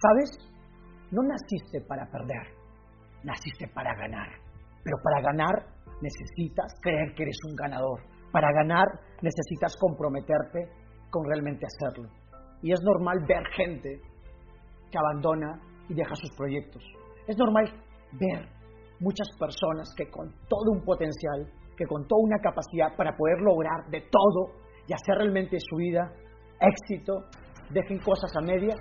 ¿Sabes? No naciste para perder, naciste para ganar. Pero para ganar necesitas creer que eres un ganador. Para ganar necesitas comprometerte con realmente hacerlo. Y es normal ver gente que abandona y deja sus proyectos. Es normal ver muchas personas que con todo un potencial, que con toda una capacidad para poder lograr de todo y hacer realmente su vida éxito, dejen cosas a medias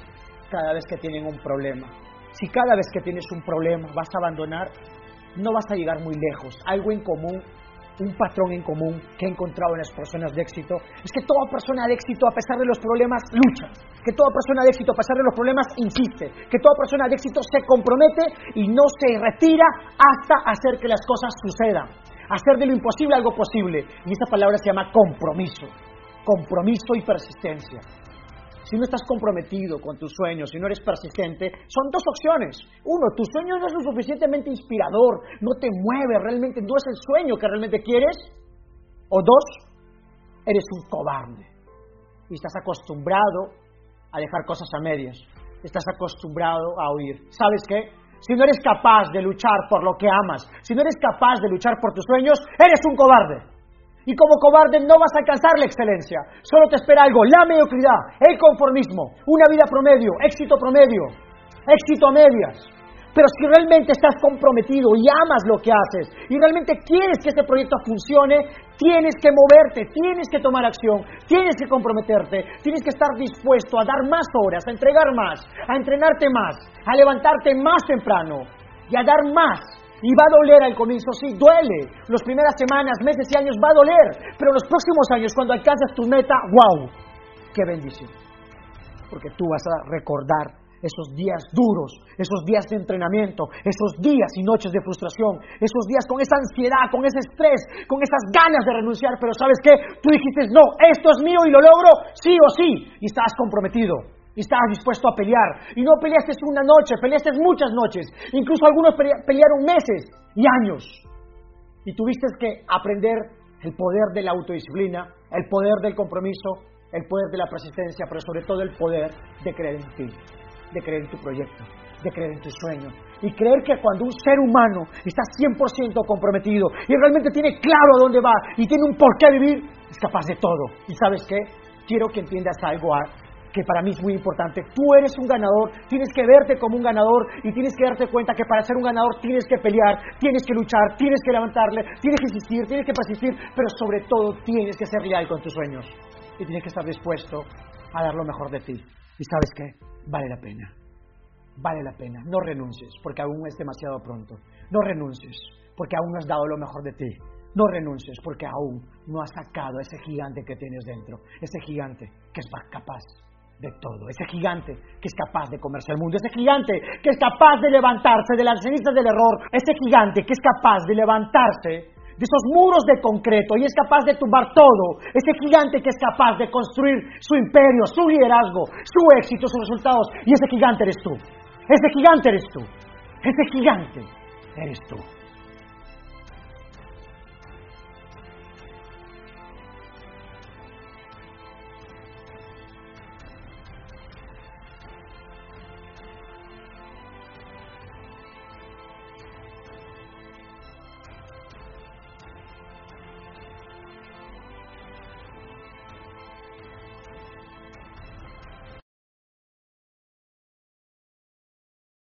cada vez que tienen un problema. Si cada vez que tienes un problema vas a abandonar, no vas a llegar muy lejos. Algo en común, un patrón en común que he encontrado en las personas de éxito es que toda persona de éxito, a pesar de los problemas, lucha. Que toda persona de éxito, a pesar de los problemas, insiste. Que toda persona de éxito se compromete y no se retira hasta hacer que las cosas sucedan. Hacer de lo imposible algo posible. Y esa palabra se llama compromiso. Compromiso y persistencia. Si no estás comprometido con tus sueños, si no eres persistente, son dos opciones. Uno, tu sueño no es lo suficientemente inspirador, no te mueve realmente, no es el sueño que realmente quieres. O dos, eres un cobarde y estás acostumbrado a dejar cosas a medias. Estás acostumbrado a oír. ¿Sabes qué? Si no eres capaz de luchar por lo que amas, si no eres capaz de luchar por tus sueños, eres un cobarde. Y como cobarde no vas a alcanzar la excelencia. Solo te espera algo, la mediocridad, el conformismo, una vida promedio, éxito promedio, éxito a medias. Pero si realmente estás comprometido y amas lo que haces y realmente quieres que este proyecto funcione, tienes que moverte, tienes que tomar acción, tienes que comprometerte, tienes que estar dispuesto a dar más horas, a entregar más, a entrenarte más, a levantarte más temprano y a dar más y va a doler al comienzo, sí, duele. Las primeras semanas, meses y años va a doler. Pero los próximos años, cuando alcanzas tu meta, wow, qué bendición. Porque tú vas a recordar esos días duros, esos días de entrenamiento, esos días y noches de frustración, esos días con esa ansiedad, con ese estrés, con esas ganas de renunciar. Pero ¿sabes qué? Tú dijiste, no, esto es mío y lo logro, sí o sí. Y estabas comprometido y estabas dispuesto a pelear. Y no peleaste una noche, peleaste muchas noches. Incluso algunos pelearon meses y años. Y tuviste que aprender el poder de la autodisciplina, el poder del compromiso, el poder de la persistencia, pero sobre todo el poder de creer en ti, de creer en tu proyecto, de creer en tu sueño. Y creer que cuando un ser humano está 100% comprometido y realmente tiene claro a dónde va y tiene un por qué vivir, es capaz de todo. ¿Y sabes qué? Quiero que entiendas algo que para mí es muy importante. Tú eres un ganador, tienes que verte como un ganador y tienes que darte cuenta que para ser un ganador tienes que pelear, tienes que luchar, tienes que levantarle, tienes que insistir, tienes que persistir, pero sobre todo tienes que ser real con tus sueños y tienes que estar dispuesto a dar lo mejor de ti. Y sabes qué, vale la pena, vale la pena. No renuncies porque aún es demasiado pronto. No renuncies porque aún no has dado lo mejor de ti. No renuncies porque aún no has sacado ese gigante que tienes dentro, ese gigante que es capaz de todo, ese gigante que es capaz de comerse el mundo, ese gigante que es capaz de levantarse de las cenizas del error, ese gigante que es capaz de levantarse de esos muros de concreto y es capaz de tumbar todo, ese gigante que es capaz de construir su imperio, su liderazgo, su éxito, sus resultados, y ese gigante eres tú, ese gigante eres tú, ese gigante eres tú.